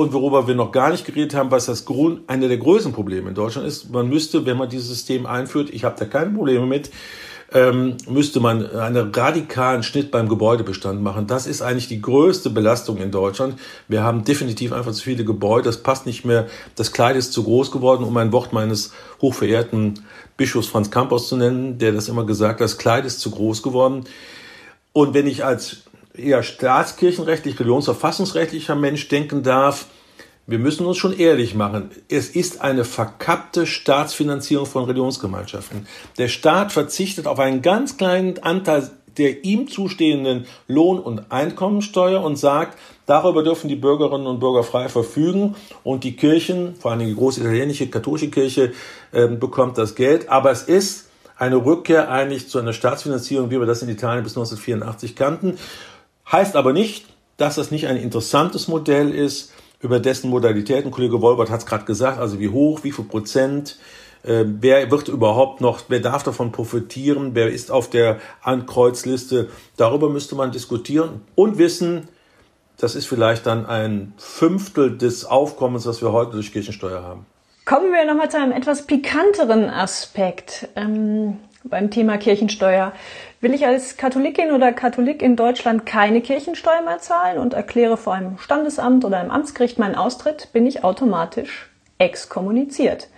Speaker 4: und worüber wir noch gar nicht geredet haben, was das Grund, eine der größten Probleme in Deutschland ist, man müsste, wenn man dieses System einführt, ich habe da keine Probleme mit, ähm, müsste man einen radikalen Schnitt beim Gebäudebestand machen. Das ist eigentlich die größte Belastung in Deutschland. Wir haben definitiv einfach zu viele Gebäude. Das passt nicht mehr. Das Kleid ist zu groß geworden, um ein Wort meines hochverehrten Bischofs Franz Campos zu nennen, der das immer gesagt hat. Das Kleid ist zu groß geworden. Und wenn ich als eher staatskirchenrechtlich, religionsverfassungsrechtlicher Mensch denken darf, wir müssen uns schon ehrlich machen. Es ist eine verkappte Staatsfinanzierung von Religionsgemeinschaften. Der Staat verzichtet auf einen ganz kleinen Anteil der ihm zustehenden Lohn- und Einkommensteuer und sagt, darüber dürfen die Bürgerinnen und Bürger frei verfügen und die Kirchen, vor allem die große italienische katholische Kirche, äh, bekommt das Geld. Aber es ist eine Rückkehr eigentlich zu einer Staatsfinanzierung, wie wir das in Italien bis 1984 kannten. Heißt aber nicht, dass das nicht ein interessantes Modell ist, über dessen Modalitäten, Kollege Wolbert hat es gerade gesagt, also wie hoch, wie viel Prozent, äh, wer wird überhaupt noch, wer darf davon profitieren, wer ist auf der Ankreuzliste, darüber müsste man diskutieren und wissen, das ist vielleicht dann ein Fünftel des Aufkommens, was wir heute durch Kirchensteuer haben.
Speaker 3: Kommen wir nochmal zu einem etwas pikanteren Aspekt ähm, beim Thema Kirchensteuer. Will ich als Katholikin oder Katholik in Deutschland keine Kirchensteuer mehr zahlen und erkläre vor einem Standesamt oder einem Amtsgericht meinen Austritt, bin ich automatisch exkommuniziert.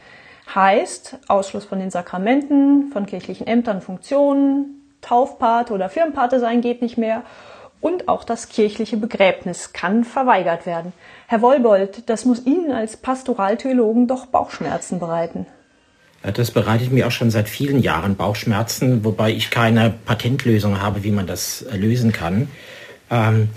Speaker 3: Heißt Ausschluss von den Sakramenten, von kirchlichen Ämtern, Funktionen, Taufpate oder Firmenpate sein geht nicht mehr und auch das kirchliche Begräbnis kann verweigert werden. Herr Wollbold, das muss Ihnen als Pastoraltheologen doch Bauchschmerzen bereiten.
Speaker 2: Das bereitet mir auch schon seit vielen Jahren Bauchschmerzen, wobei ich keine Patentlösung habe, wie man das äh, lösen kann. Ähm,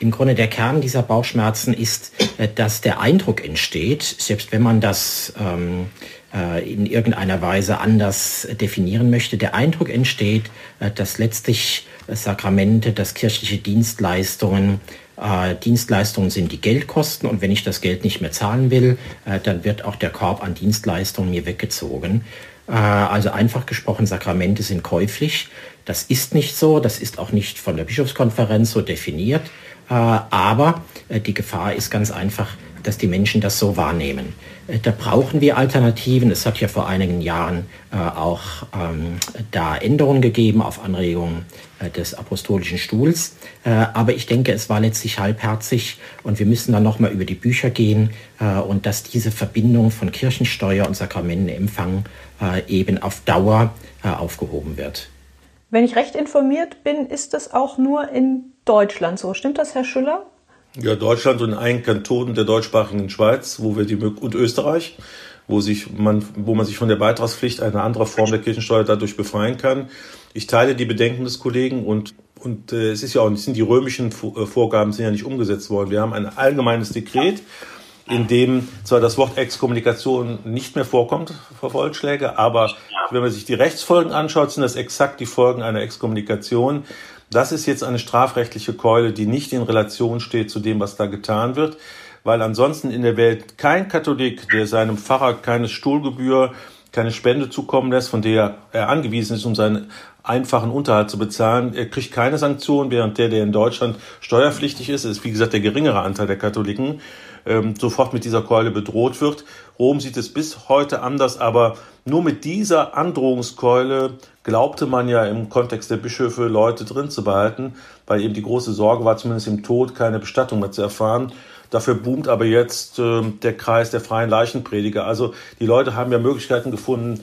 Speaker 2: Im Grunde der Kern dieser Bauchschmerzen ist, äh, dass der Eindruck entsteht, selbst wenn man das ähm, äh, in irgendeiner Weise anders definieren möchte, der Eindruck entsteht, äh, dass letztlich Sakramente, dass kirchliche Dienstleistungen äh, Dienstleistungen sind, die Geld kosten und wenn ich das Geld nicht mehr zahlen will, äh, dann wird auch der Korb an Dienstleistungen mir weggezogen. Äh, also einfach gesprochen, Sakramente sind käuflich. Das ist nicht so, das ist auch nicht von der Bischofskonferenz so definiert, äh, aber äh, die Gefahr ist ganz einfach, dass die Menschen das so wahrnehmen. Äh, da brauchen wir Alternativen. Es hat ja vor einigen Jahren äh, auch ähm, da Änderungen gegeben auf Anregung äh, des Apostolischen Stuhls. Äh, aber ich denke, es war letztlich halbherzig und wir müssen dann nochmal über die Bücher gehen äh, und dass diese Verbindung von Kirchensteuer und Sakramentenempfang äh, eben auf Dauer aufgehoben wird.
Speaker 3: Wenn ich recht informiert bin, ist das auch nur in Deutschland so. Stimmt das, Herr Schüller?
Speaker 4: Ja, Deutschland und ein Kanton der deutschsprachigen Schweiz, wo wir die und Österreich, wo sich man, wo man sich von der Beitragspflicht einer anderen Form der Kirchensteuer dadurch befreien kann. Ich teile die Bedenken des Kollegen und und äh, es ist ja auch nicht, sind die römischen äh, Vorgaben sind ja nicht umgesetzt worden. Wir haben ein allgemeines Dekret, in dem zwar das Wort Exkommunikation nicht mehr vorkommt, Verfolgschläge, aber wenn man sich die Rechtsfolgen anschaut, sind das exakt die Folgen einer Exkommunikation. Das ist jetzt eine strafrechtliche Keule, die nicht in Relation steht zu dem, was da getan wird, weil ansonsten in der Welt kein Katholik, der seinem Pfarrer keine Stuhlgebühr, keine Spende zukommen lässt, von der er angewiesen ist, um seinen einfachen Unterhalt zu bezahlen, er kriegt keine Sanktionen, während der, der in Deutschland steuerpflichtig ist, ist wie gesagt der geringere Anteil der Katholiken, ähm, sofort mit dieser Keule bedroht wird. Rom sieht es bis heute anders, aber nur mit dieser Androhungskeule glaubte man ja im Kontext der Bischöfe Leute drin zu behalten, weil eben die große Sorge war, zumindest im Tod keine Bestattung mehr zu erfahren. Dafür boomt aber jetzt äh, der Kreis der freien Leichenprediger. Also die Leute haben ja Möglichkeiten gefunden,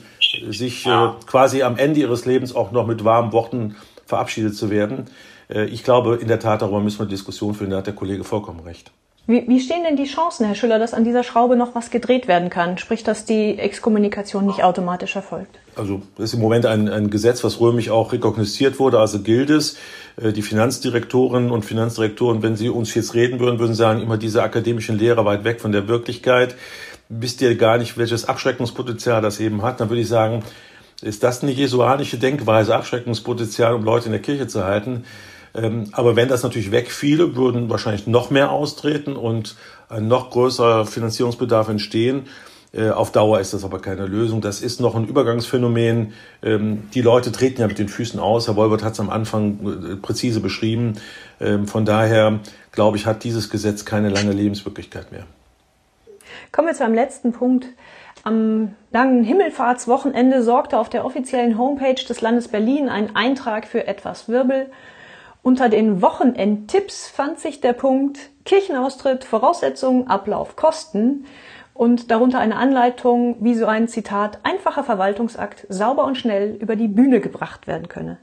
Speaker 4: sich äh, quasi am Ende ihres Lebens auch noch mit warmen Worten verabschiedet zu werden. Äh, ich glaube, in der Tat, darüber müssen wir Diskussion führen, da hat der Kollege vollkommen recht.
Speaker 3: Wie, wie stehen denn die Chancen, Herr Schüller, dass an dieser Schraube noch was gedreht werden kann? Sprich, dass die Exkommunikation nicht automatisch erfolgt?
Speaker 4: Also das ist im Moment ein, ein Gesetz, was römisch auch rekognosziert wurde, also gilt es. Äh, die Finanzdirektorinnen und Finanzdirektoren, wenn sie uns jetzt reden würden, würden sagen, immer diese akademischen Lehre weit weg von der Wirklichkeit. Wisst ihr gar nicht, welches Abschreckungspotenzial das eben hat? Dann würde ich sagen, ist das eine jesuanische Denkweise, Abschreckungspotenzial, um Leute in der Kirche zu halten? Ähm, aber wenn das natürlich wegfiele, würden wahrscheinlich noch mehr austreten und ein noch größerer Finanzierungsbedarf entstehen. Äh, auf Dauer ist das aber keine Lösung. Das ist noch ein Übergangsphänomen. Ähm, die Leute treten ja mit den Füßen aus. Herr Wolbert hat es am Anfang äh, präzise beschrieben. Ähm, von daher, glaube ich, hat dieses Gesetz keine lange Lebenswirklichkeit mehr.
Speaker 3: Kommen wir zu einem letzten Punkt. Am langen Himmelfahrtswochenende sorgte auf der offiziellen Homepage des Landes Berlin ein Eintrag für etwas Wirbel. Unter den Wochenendtipps fand sich der Punkt Kirchenaustritt, Voraussetzungen, Ablauf, Kosten und darunter eine Anleitung, wie so ein Zitat einfacher Verwaltungsakt sauber und schnell über die Bühne gebracht werden könne.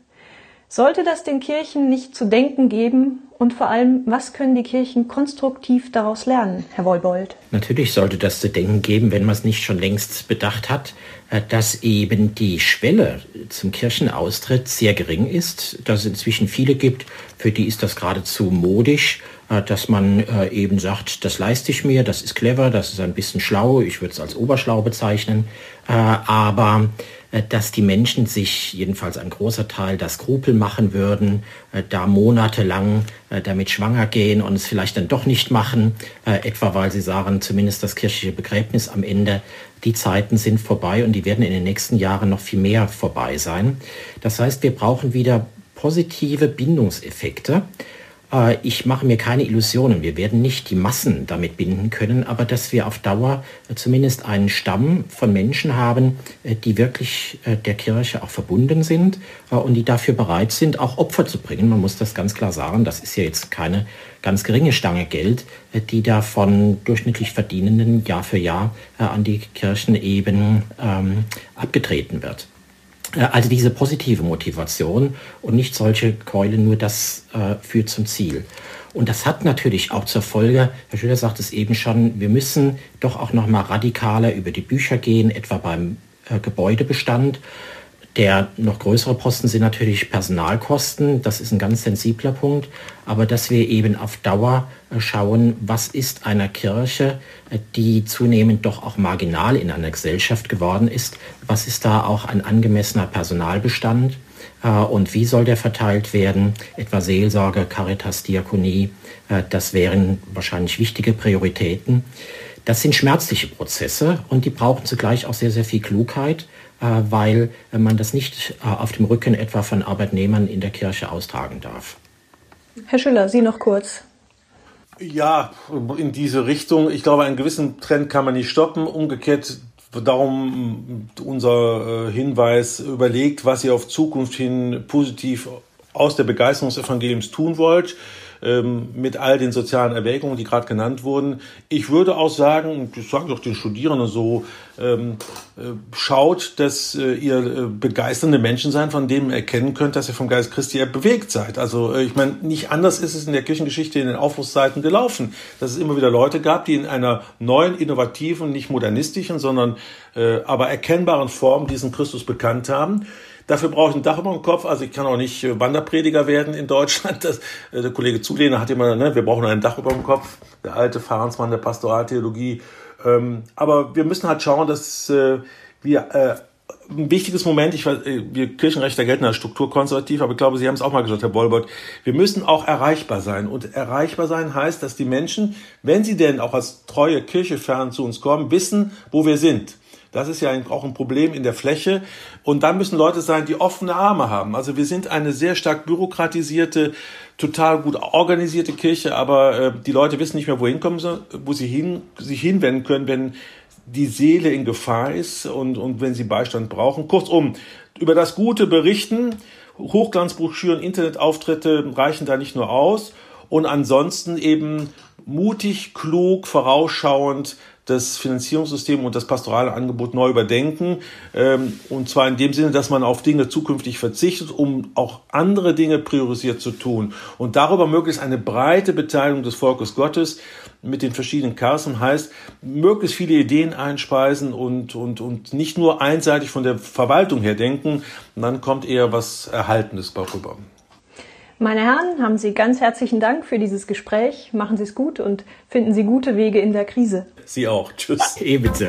Speaker 3: Sollte das den Kirchen nicht zu denken geben? Und vor allem, was können die Kirchen konstruktiv daraus lernen, Herr Wolbold?
Speaker 2: Natürlich sollte das zu denken geben, wenn man es nicht schon längst bedacht hat, äh, dass eben die Schwelle zum Kirchenaustritt sehr gering ist, dass es inzwischen viele gibt, für die ist das geradezu modisch, äh, dass man äh, eben sagt, das leiste ich mir, das ist clever, das ist ein bisschen schlau, ich würde es als oberschlau bezeichnen, aber dass die Menschen sich, jedenfalls ein großer Teil, das Skrupel machen würden, äh, da monatelang äh, damit schwanger gehen und es vielleicht dann doch nicht machen, etwa weil sie sagen, zumindest das kirchliche Begräbnis am Ende, die Zeiten sind vorbei und die werden in den nächsten Jahren noch viel mehr vorbei sein. Das heißt, wir brauchen wieder positive Bindungseffekte. Äh, ich mache mir keine Illusionen. Wir werden nicht die Massen damit binden können, aber dass wir auf Dauer äh, zumindest einen Stamm von Menschen haben, äh, die wirklich der Kirche auch verbunden sind und die dafür bereit sind, auch Opfer zu bringen. Man muss das ganz klar sagen. Das ist ja jetzt keine ganz geringe Stange Geld, die da von durchschnittlich Verdienenden Jahr für Jahr an die Kirchen eben ähm, abgetreten wird. Äh, also diese positive Motivation und nicht solche Keulen, nur das äh, führt zum Ziel. Und das hat natürlich auch zur Folge, Herr Schüler sagt es eben schon, wir müssen doch auch noch mal radikaler über die Bücher gehen, etwa beim äh, Gebäudebestand. Der noch größere Posten sind natürlich Personalkosten. Das ist ein ganz sensibler Punkt. Aber dass wir eben auf Dauer äh, schauen, was ist einer Kirche, äh, die zunehmend doch auch marginal in einer Gesellschaft geworden ist, was ist da auch ein angemessener Personalbestand äh, und wie soll der verteilt werden, etwa Seelsorge, Caritas, Diakonie, das wären wahrscheinlich wichtige Prioritäten. Das sind schmerzliche Prozesse und die brauchen zugleich auch sehr, sehr viel Klugheit. Äh, weil man das nicht äh, auf dem Rücken etwa von Arbeitnehmern in der Kirche austragen darf.
Speaker 3: Herr Schüller, Sie noch kurz.
Speaker 4: Ja, in diese Richtung. Ich glaube, einen gewissen Trend kann man nicht stoppen. Umgekehrt darum unser äh, Hinweis überlegt, was ihr auf Zukunft hin positiv aus der Begeisterung des Evangeliums tun wollt ähm, mit all den sozialen Erwägungen, die gerade genannt wurden. Ich würde auch sagen, das sage ich auch den Studierenden so, ähm, äh, schaut, dass äh, ihr äh, begeisternde Menschen seid, von denen ihr erkennen könnt, dass ihr vom Geist Christi bewegt seid. Also äh, ich meine, nicht anders ist es in der Kirchengeschichte in den Aufbruchszeiten gelaufen, dass es immer wieder Leute gab, die in einer neuen, innovativen, nicht modernistischen, sondern äh, aber erkennbaren Form diesen Christus bekannt haben. Dafür brauche ich ein Dach über dem Kopf. Also ich kann auch nicht äh, Wanderprediger werden in Deutschland. Das, äh, der Kollege Zulehner hat immer, ne, wir brauchen ein Dach über dem Kopf. Der alte Fahrensmann der Pastoraltheologie. Ähm, aber wir müssen halt schauen, dass äh, wir äh, ein wichtiges Moment, ich weiß, äh, wir Kirchenrechter gelten als strukturkonservativ, aber ich glaube, Sie haben es auch mal gesagt, Herr Bolbert, wir müssen auch erreichbar sein. Und erreichbar sein heißt, dass die Menschen, wenn sie denn auch als treue Kirche fern zu uns kommen, wissen, wo wir sind. Das ist ja auch ein Problem in der Fläche. Und dann müssen Leute sein, die offene Arme haben. Also wir sind eine sehr stark bürokratisierte, total gut organisierte Kirche, aber äh, die Leute wissen nicht mehr, wohin kommen sie, wo sie hin, sich hinwenden können, wenn die Seele in Gefahr ist und, und wenn sie Beistand brauchen. Kurzum, über das Gute berichten, Hochglanzbroschüren, Internetauftritte reichen da nicht nur aus und ansonsten eben mutig, klug, vorausschauend das Finanzierungssystem und das pastorale Angebot neu überdenken. Ähm, und zwar in dem Sinne, dass man auf Dinge zukünftig verzichtet, um auch andere Dinge priorisiert zu tun. Und darüber möglichst eine breite Beteiligung des Volkes Gottes mit den verschiedenen Kassen heißt, möglichst viele Ideen einspeisen und, und, und nicht nur einseitig von der Verwaltung her denken. Dann kommt eher was Erhaltenes darüber.
Speaker 3: Meine Herren, haben Sie ganz herzlichen Dank für dieses Gespräch. Machen Sie es gut und finden Sie gute Wege in der Krise.
Speaker 4: Sie auch. Tschüss.
Speaker 2: Ebenso.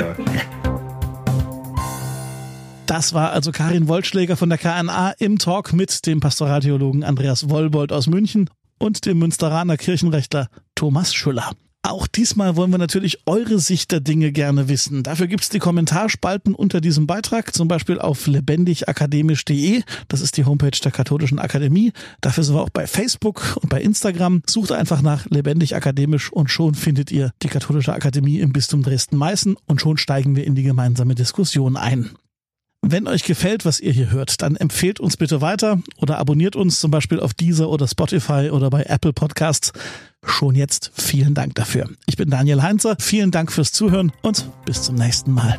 Speaker 1: Das war also Karin Wollschläger von der KNA im Talk mit dem Pastoraltheologen Andreas Wollbold aus München und dem Münsteraner Kirchenrechtler Thomas Schuller. Auch diesmal wollen wir natürlich eure Sicht der Dinge gerne wissen. Dafür gibt's die Kommentarspalten unter diesem Beitrag, zum Beispiel auf lebendigakademisch.de. Das ist die Homepage der Katholischen Akademie. Dafür sind wir auch bei Facebook und bei Instagram. Sucht einfach nach Lebendig Akademisch und schon findet ihr die Katholische Akademie im Bistum Dresden-Meißen und schon steigen wir in die gemeinsame Diskussion ein. Wenn euch gefällt, was ihr hier hört, dann empfehlt uns bitte weiter oder abonniert uns zum Beispiel auf Deezer oder Spotify oder bei Apple Podcasts. Schon jetzt vielen Dank dafür. Ich bin Daniel Heinzer. Vielen Dank fürs Zuhören und bis zum nächsten Mal.